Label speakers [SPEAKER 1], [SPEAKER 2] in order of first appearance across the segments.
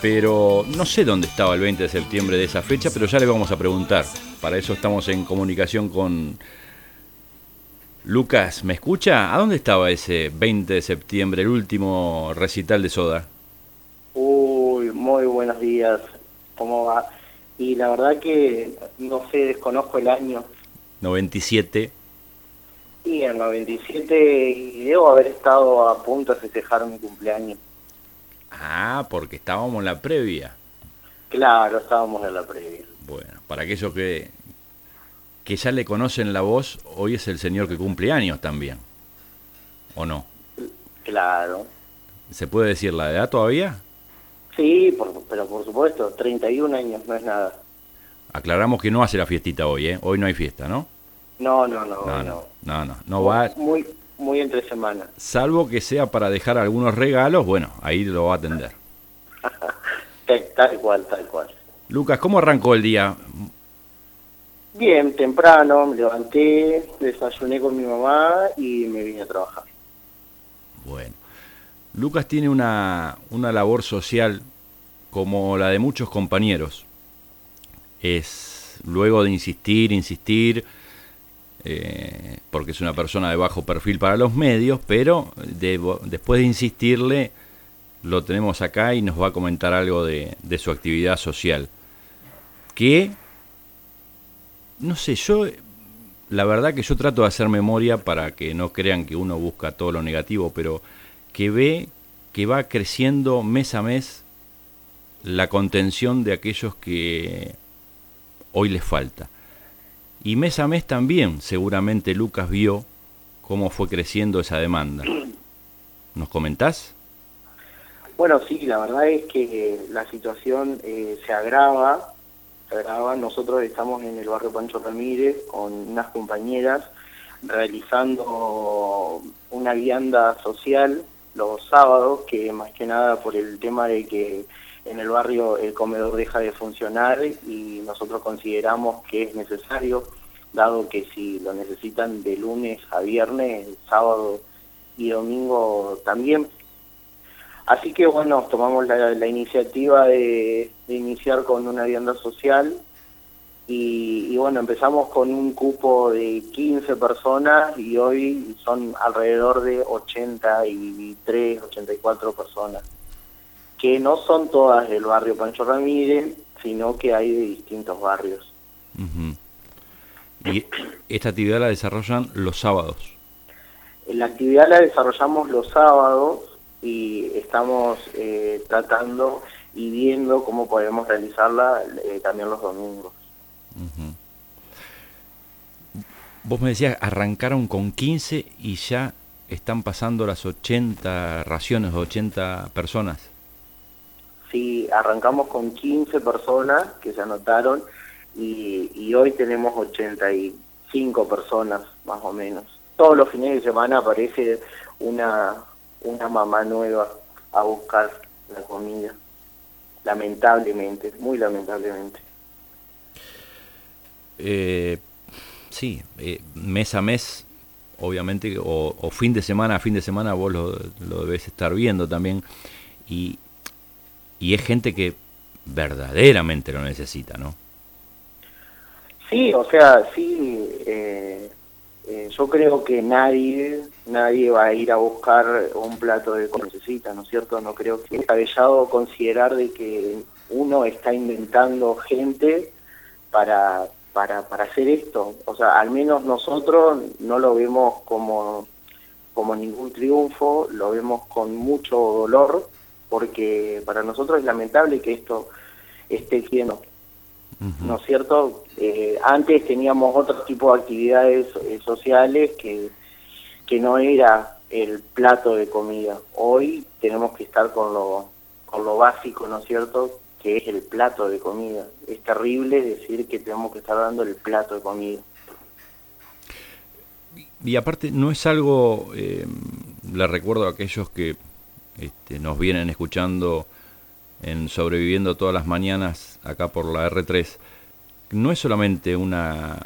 [SPEAKER 1] pero no sé dónde estaba el 20 de septiembre de esa fecha, pero ya le vamos a preguntar. Para eso estamos en comunicación con Lucas. ¿Me escucha? ¿A dónde estaba ese 20 de septiembre, el último recital de Soda?
[SPEAKER 2] Uy, muy buenos días. ¿Cómo va? Y la verdad que no sé, desconozco el año.
[SPEAKER 1] 97.
[SPEAKER 2] Y en 97 y debo haber estado a punto de festejar mi cumpleaños.
[SPEAKER 1] Ah, porque estábamos en la previa.
[SPEAKER 2] Claro, estábamos en la previa.
[SPEAKER 1] Bueno, para aquellos que, que ya le conocen la voz, hoy es el señor que cumple años también. ¿O no?
[SPEAKER 2] Claro.
[SPEAKER 1] ¿Se puede decir la edad todavía?
[SPEAKER 2] Sí, pero por supuesto, 31 años no es nada.
[SPEAKER 1] Aclaramos que no hace la fiestita hoy, ¿eh? Hoy no hay fiesta, ¿no?
[SPEAKER 2] No, no, no.
[SPEAKER 1] No, no, no, no, no va.
[SPEAKER 2] Muy, muy entre semana.
[SPEAKER 1] Salvo que sea para dejar algunos regalos, bueno, ahí lo va a atender.
[SPEAKER 2] tal cual, tal cual.
[SPEAKER 1] Lucas, ¿cómo arrancó el día?
[SPEAKER 2] Bien, temprano, me levanté, desayuné con mi mamá y me vine a trabajar.
[SPEAKER 1] Bueno, Lucas tiene una, una labor social como la de muchos compañeros. Es luego de insistir, insistir, eh, porque es una persona de bajo perfil para los medios, pero después de insistirle, lo tenemos acá y nos va a comentar algo de, su actividad social. Que, no sé, yo, la verdad que yo trato de hacer memoria para que no crean que uno busca todo lo negativo, pero que ve que va creciendo mes a mes la contención de aquellos que hoy les falta. Y mes a mes también, seguramente Lucas vio cómo fue creciendo esa demanda. ¿Nos comentás?
[SPEAKER 2] Bueno, sí, la verdad es que la situación eh, se agrava, se agrava. Nosotros estamos en el barrio Pancho Ramírez con unas compañeras realizando una vianda social los sábados, que más que nada por el tema de que en el barrio el comedor deja de funcionar y nosotros consideramos que es necesario, dado que si lo necesitan de lunes a viernes, sábado y domingo también. Así que bueno, tomamos la, iniciativa de, iniciar con una vivienda social y, y, bueno, empezamos con un cupo de 15 personas y hoy son alrededor de 83, 84 personas que no son todas del barrio Pancho Ramírez, sino que hay de distintos barrios.
[SPEAKER 1] ¿Y esta actividad la desarrollan los sábados?
[SPEAKER 2] La actividad la desarrollamos los sábados y estamos eh, tratando y viendo cómo podemos realizarla eh, también los domingos.
[SPEAKER 1] Vos me decías, arrancaron con 15 y ya están pasando las 80 raciones, 80 personas.
[SPEAKER 2] Sí, arrancamos con 15 personas que se anotaron y, hoy tenemos 85 personas más o menos. Todos los fines de semana aparece una, una mamá nueva a buscar la comida. Lamentablemente, muy lamentablemente.
[SPEAKER 1] Eh, sí, eh, mes a mes, obviamente, o, fin de semana a fin de semana vos lo, lo debes estar viendo también. Y y es gente que verdaderamente lo necesita, ¿no?
[SPEAKER 2] Sí, o sea, sí, eh, eh, yo creo que nadie, nadie va a ir a buscar un plato de comida necesita, ¿no es cierto? No creo que es cabellado considerar de que uno está inventando gente para, para, para hacer esto. O sea, al menos nosotros no lo vemos como, como ningún triunfo, lo vemos con mucho dolor, porque para nosotros es lamentable que esto esté lleno. ¿No es cierto? Eh, antes teníamos otro tipo de actividades eh, sociales que, que no era el plato de comida. Hoy tenemos que estar con lo, con lo básico, ¿no es cierto? Que es el plato de comida. Es terrible decir que tenemos que estar dando el plato de comida.
[SPEAKER 1] Y aparte, no es algo, eh, le recuerdo a aquellos que este, nos vienen escuchando en Sobreviviendo todas las mañanas acá por la R3, no es solamente una...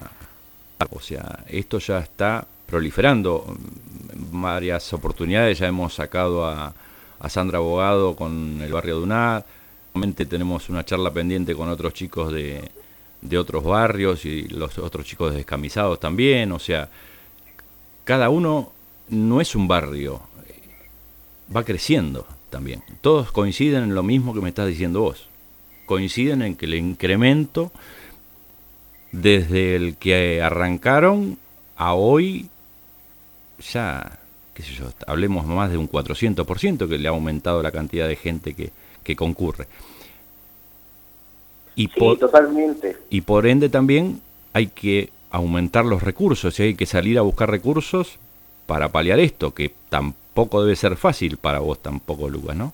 [SPEAKER 1] O sea, esto ya está proliferando. Varias oportunidades ya hemos sacado a, Sandra Abogado con el barrio de tenemos una charla pendiente con otros chicos de, de otros barrios y los otros chicos descamisados también, o sea, cada uno no es un barrio, va creciendo también. Todos coinciden en lo mismo que me estás diciendo vos. Coinciden en que el incremento desde el que arrancaron a hoy ya, qué sé yo, hablemos más de un 400% que le ha aumentado la cantidad de gente que, que concurre.
[SPEAKER 2] Y por, totalmente.
[SPEAKER 1] Y por ende también hay que aumentar los recursos, y hay que salir a buscar recursos para paliar esto, que tampoco debe ser fácil para vos tampoco, Lucas, ¿no?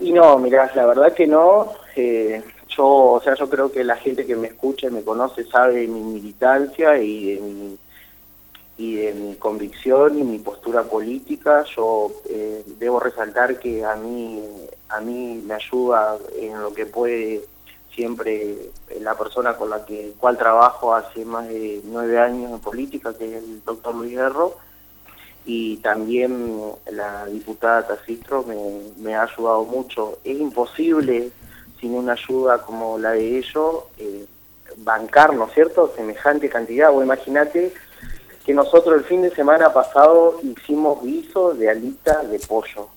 [SPEAKER 2] Y no, mirá, la verdad que no. Eh, yo, o sea, yo creo que la gente que me escucha y me conoce sabe mi militancia y de mi, y de mi convicción y mi postura política. Yo eh, debo resaltar que a mí, a mí me ayuda en lo que puede siempre la persona con la que cual trabajo hace más de nueve años en política, que es el doctor Luis Guerro, y también la diputada Tacistro me, me ha ayudado mucho. Es imposible, sin una ayuda como la de ellos, eh, bancar, ¿no es cierto?, semejante cantidad. O imagínate que nosotros el fin de semana pasado hicimos guiso de alita de pollo.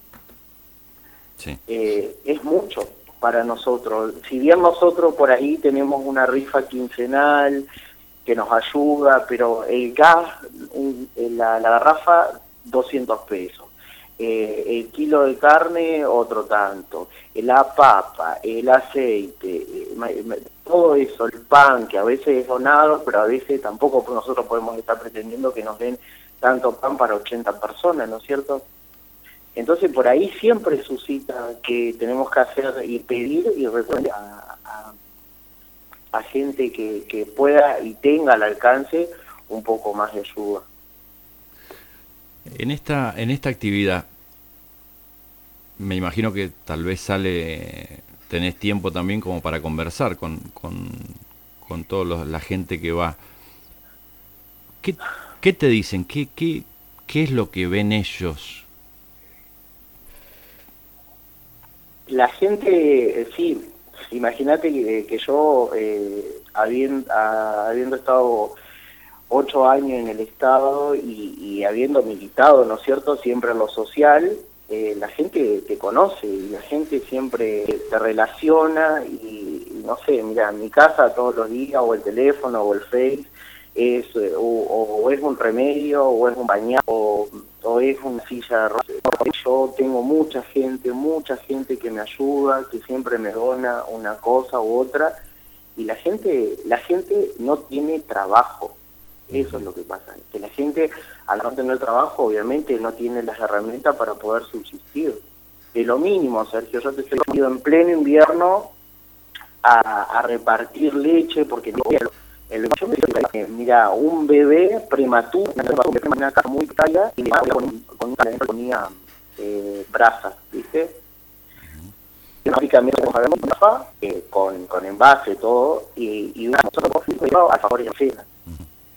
[SPEAKER 2] Sí. Eh, es mucho para nosotros. Si bien nosotros por ahí tenemos una rifa quincenal que nos ayuda, pero el gas, la, la garrafa, 200 pesos. Eh, el kilo de carne, otro tanto. La papa, el aceite, eh, todo eso, el pan, que a veces es donado, pero a veces tampoco nosotros podemos estar pretendiendo que nos den tanto pan para 80 personas, ¿no es cierto? Entonces por ahí siempre suscita que tenemos que hacer y pedir y recurrir a, gente que, que pueda y tenga al alcance un poco más de ayuda.
[SPEAKER 1] En esta, en esta actividad, me imagino que tal vez sale, tenés tiempo también como para conversar con, con, con toda la gente que va. ¿Qué, qué te dicen? ¿Qué, qué, ¿Qué es lo que ven ellos
[SPEAKER 2] La gente, eh, sí, imagínate que, yo, eh, habiendo, habiendo estado ocho años en el Estado y, habiendo militado, ¿no es cierto?, siempre en lo social, eh, la gente te conoce y la gente siempre te relaciona y, no sé, mira, en mi casa todos los días o el teléfono o el Face es o, es un remedio o es un bañado o, es una silla de yo tengo mucha gente, mucha gente que me ayuda, que siempre me dona una cosa u otra, y la gente, la gente no tiene trabajo. Eso es lo que pasa, que la gente al no tener trabajo obviamente no tiene las herramientas para poder subsistir. De lo mínimo, Sergio, yo te estoy ido en pleno invierno a, repartir leche porque el, el mira, un bebé prematuro, una casa muy calla y con, con una ponía eh, brasas, ¿viste? Sabemos eh, con, con envase todo y, y una nosotros a favor de la cena.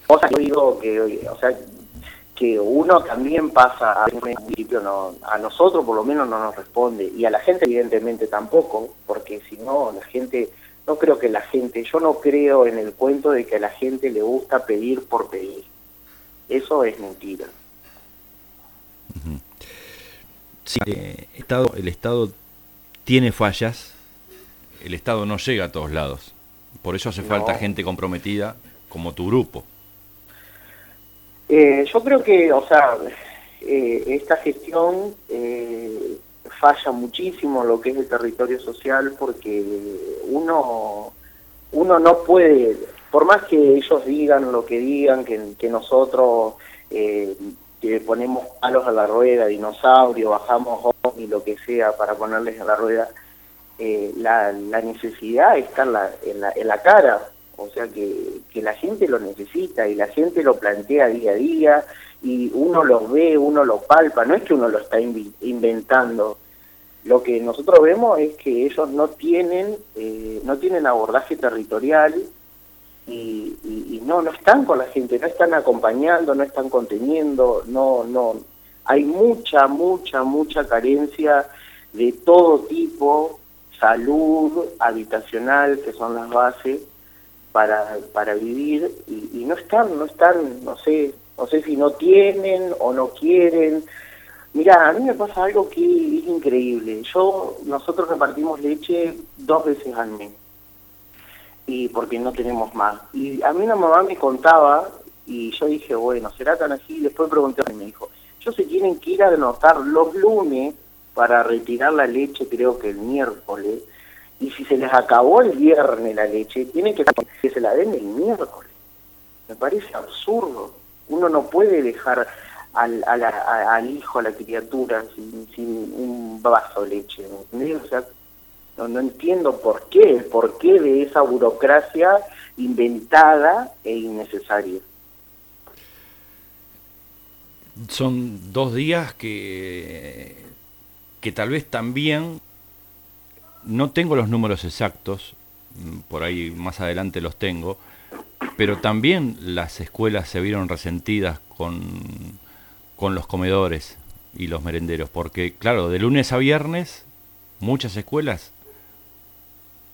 [SPEAKER 2] O sea, yo digo que, o sea, que uno también pasa a un municipio, no, a nosotros por lo menos no nos responde y a la gente evidentemente tampoco, porque si no, la gente, no creo que la gente, yo no creo en el cuento de que a la gente le gusta pedir por pedir. Eso es mentira.
[SPEAKER 1] Sí, eh, Estado, el Estado tiene fallas, el Estado no llega a todos lados. Por eso hace falta gente comprometida como tu grupo.
[SPEAKER 2] Eh, yo creo que, o sea, eh, esta gestión falla muchísimo lo que es el territorio social porque uno, uno no puede, por más que ellos digan lo que digan, que, nosotros que ponemos palos a la rueda, dinosaurio, bajamos y lo que sea para ponerles a la rueda, eh, la, la, necesidad está en la, en la, en la cara, o sea que, que, la gente lo necesita y la gente lo plantea día a día y uno lo ve, uno lo palpa, no es que uno lo está inventando. Lo que nosotros vemos es que ellos no tienen, eh, no tienen abordaje territorial, y, no, no están con la gente, no están acompañando, no están conteniendo, no, no, hay mucha, mucha, mucha carencia de todo tipo, salud, habitacional, que son las bases para, para vivir, y, no están, no están, no sé, no sé si no tienen o no quieren. Mira, a mí me pasa algo que es increíble. Yo, nosotros repartimos leche dos veces al mes y porque no tenemos más. Y a mí una mamá me contaba y yo dije, bueno, ¿será tan así? Y después pregunté a mi hijo, ellos se tienen que ir a anotar los lunes para retirar la leche, creo que el miércoles, y si se les acabó el viernes la leche, tienen que que se la den el miércoles. Me parece absurdo. Uno no puede dejar al, al hijo, a la criatura, sin, un vaso de leche. O sea, no, no entiendo por qué, el porqué de esa burocracia inventada e innecesaria.
[SPEAKER 1] Son dos días que, que tal vez también, no tengo los números exactos, mm, por ahí más adelante los tengo, pero también las escuelas se vieron resentidas con, con los comedores y los merenderos, porque claro, de lunes a viernes muchas escuelas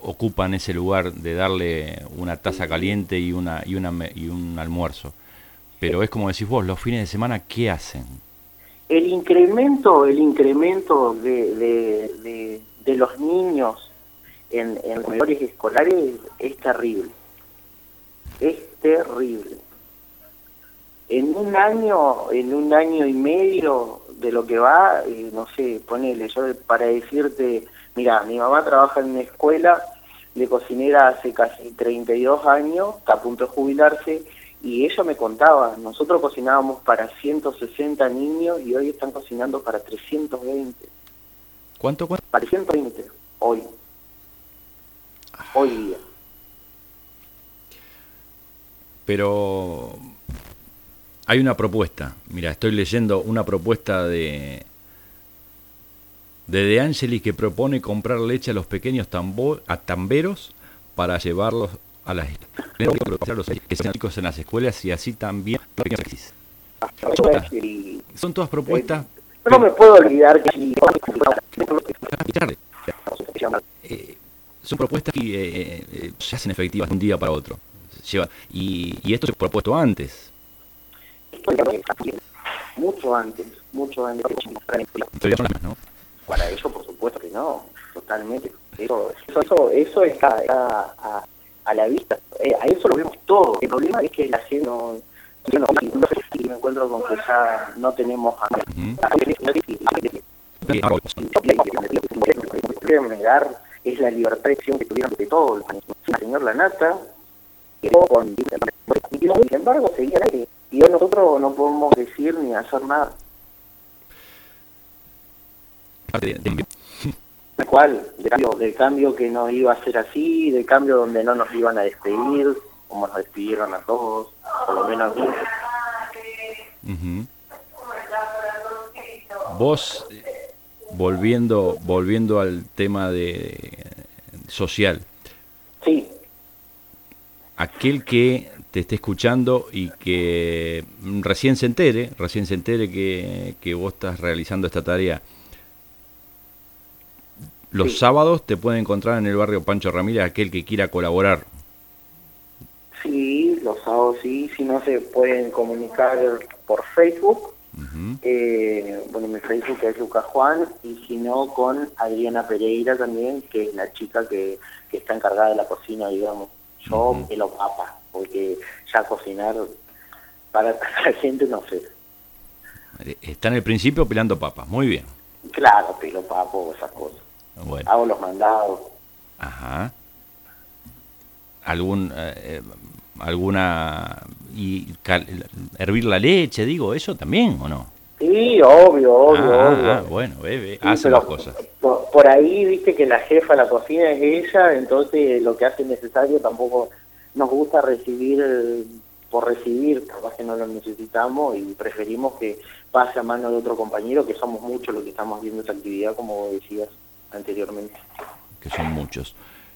[SPEAKER 1] ocupan ese lugar de darle una taza caliente y, una, y, una, y un almuerzo. Pero es como decís vos, los fines de semana, ¿qué hacen?
[SPEAKER 2] El incremento, el incremento de, de, los niños en, en los escolares es terrible. Es terrible. En un año, en un año y medio de lo que va, eh, no sé, ponele, yo para decirte, mira, mi mamá trabaja en una escuela de cocinera hace casi 32 años, está a punto de jubilarse, y ella me contaba, nosotros cocinábamos para 160 niños y hoy están cocinando para 320.
[SPEAKER 1] ¿Cuánto cuánto?
[SPEAKER 2] Para 120, hoy. Hoy día.
[SPEAKER 1] Pero hay una propuesta. Mira, estoy leyendo una propuesta de de De Angelis que propone comprar leche a los pequeños tambo, a tamberos para llevarlos a las los chicos en las escuelas y así también son todas propuestas
[SPEAKER 2] no me puedo olvidar que
[SPEAKER 1] eh, son propuestas que eh, eh, se hacen efectivas de un día para otro. Lleva, y, y esto se ha propuesto antes
[SPEAKER 2] mucho antes mucho antes para ello por supuesto que no totalmente. Eso eso eso, está, está a, a la vista. Eh, a eso lo vemos todo. El problema es que la gente no... Yo no, no sé si me encuentro con que ya no tenemos a que negar es la libertad de acción que tuvieron de todos. El señor Lanata con sin embargo seguía ahí y hoy nosotros no podemos decir ni hacer nada cual, del cambio, del cambio que no iba a ser así, del cambio donde no nos iban a despedir, como nos despidieron a todos, por lo menos a mí.
[SPEAKER 1] Vos, volviendo, volviendo al tema de social.
[SPEAKER 2] Sí.
[SPEAKER 1] Aquel que te esté escuchando y que recién se entere, recién se entere que, que vos estás realizando esta tarea, los sábados te pueden encontrar en el barrio Pancho Ramírez aquel que quiera colaborar.
[SPEAKER 2] Sí, los sábados sí, si no se pueden comunicar por Facebook. eh, bueno, mi Facebook es Lucas Juan y si no con Adriana Pereira también, que es la chica que, que está encargada de la cocina, digamos. Yo uh pelo papa, porque ya cocinar para la gente no sé.
[SPEAKER 1] Está en el principio pelando papas, muy bien.
[SPEAKER 2] Claro, pelo papo, esas cosas. Hago los mandados.
[SPEAKER 1] Ajá. ¿Algún, eh, alguna... y hervir la leche, digo, eso también o no?
[SPEAKER 2] Sí, obvio, obvio, ah, obvio.
[SPEAKER 1] Ah, bueno, bebe, hace las cosas.
[SPEAKER 2] Por, ahí, viste que la jefa de la cocina es ella, entonces lo que hace necesario tampoco nos gusta recibir por recibir, capaz que no lo necesitamos y preferimos que pase a mano de otro compañero, que somos muchos los que estamos viendo esta actividad, como decías anteriormente.
[SPEAKER 1] Que son muchos.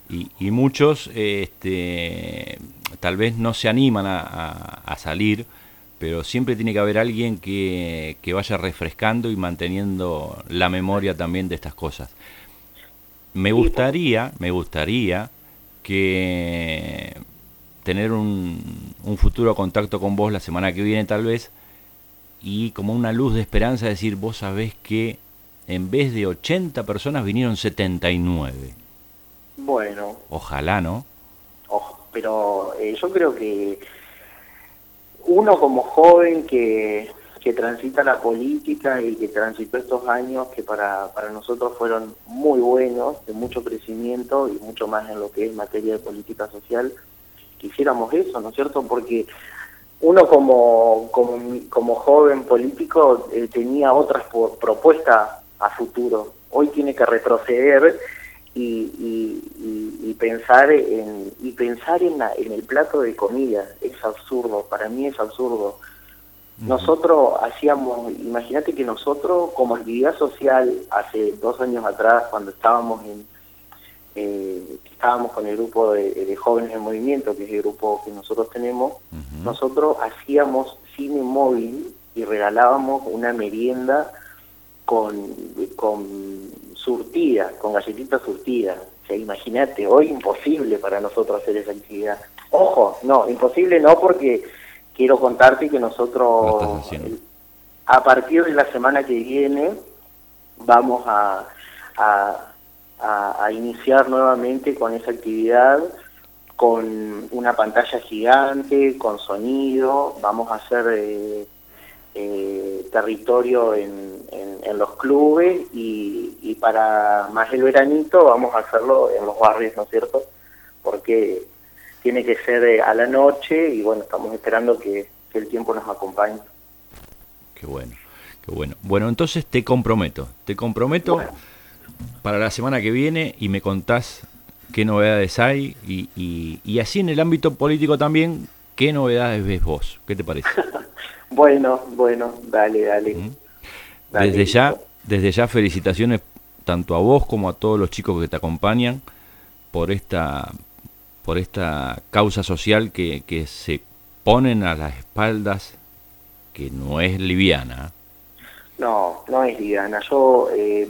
[SPEAKER 1] Y, y muchos este, tal vez no se animan a, salir, pero siempre tiene que haber alguien que, vaya refrescando y manteniendo la memoria también de estas cosas. me gustaría, me gustaría que tener un, un futuro contacto con vos la semana que viene tal vez y como una luz de esperanza decir, vos sabés que en vez de 80 personas vinieron 79.
[SPEAKER 2] Bueno.
[SPEAKER 1] Ojalá, ¿no?
[SPEAKER 2] pero eh, yo creo que uno como joven que, que transita la política y que transitó estos años que para, para nosotros fueron muy buenos, de mucho crecimiento y mucho más en lo que es materia de política social, quisiéramos eso, ¿no es cierto? Porque uno como, como, como joven político eh, tenía otras propuestas a futuro. Hoy tiene que retroceder y, y, pensar en y pensar en, en el plato de comida. Es absurdo, para mí es absurdo. Nosotros hacíamos, imagínate que nosotros como actividad social hace dos años atrás, cuando estábamos en, eh, estábamos con el grupo de, jóvenes en movimiento, que es el grupo que nosotros tenemos, nosotros hacíamos cine móvil y regalábamos una merienda con, con surtida, con galletitas surtidas. Sea, imagínate, hoy imposible para nosotros hacer esa actividad. Ojo, no, imposible no porque quiero contarte que nosotros a partir de la semana que viene vamos a, a, iniciar nuevamente con esa actividad con una pantalla gigante, con sonido, vamos a hacer eh, eh, territorio en, los clubes y, y, para más el veranito vamos a hacerlo en los barrios, ¿no es cierto? Porque tiene que ser eh, a la noche y bueno, estamos esperando que, el tiempo nos acompañe.
[SPEAKER 1] Qué bueno, qué bueno. Bueno, entonces te comprometo, te comprometo para la semana que viene y me contás qué novedades hay y, y, así en el ámbito político también, qué novedades ves vos, ¿qué te parece?
[SPEAKER 2] bueno, bueno, dale, dale.
[SPEAKER 1] Desde ya, desde ya felicitaciones tanto a vos como a todos los chicos que te acompañan por esta por esta causa social que, que se ponen a las espaldas, que no es liviana.
[SPEAKER 2] No, no es liviana. Yo eh,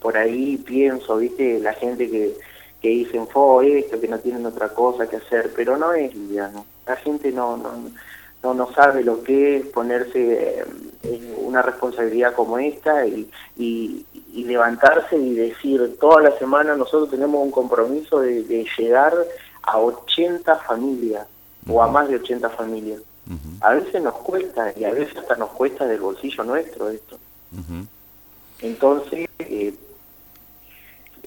[SPEAKER 2] por ahí pienso, viste, la gente que, que dicen, fue esto, que no tienen otra cosa que hacer, pero no es liviano. La gente no, no, no, no sabe lo que es ponerse en una responsabilidad como esta y, y, levantarse y decir, toda la semana nosotros tenemos un compromiso de, llegar a 80 familias o a más de 80 familias. A veces nos cuesta y a veces hasta nos cuesta del bolsillo nuestro esto. Entonces, eh,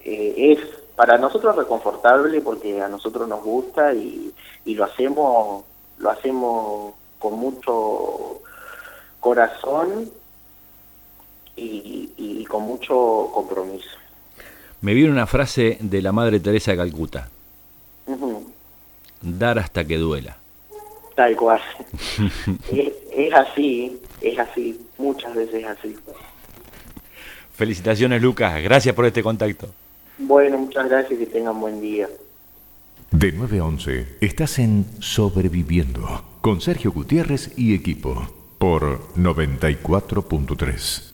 [SPEAKER 2] eh, es para nosotros reconfortable porque a nosotros nos gusta y, y lo hacemos lo hacemos con mucho corazón y, con mucho compromiso.
[SPEAKER 1] Me viene una frase de la Madre Teresa de Calcuta. Dar hasta que duela.
[SPEAKER 2] Tal cual. es, es, así, es así, muchas veces así.
[SPEAKER 1] Felicitaciones Lucas, gracias por este contacto.
[SPEAKER 2] Bueno, muchas gracias y que tengan buen día.
[SPEAKER 3] De 9 a 11, estás en Sobreviviendo con Sergio Gutiérrez y equipo por 94.3.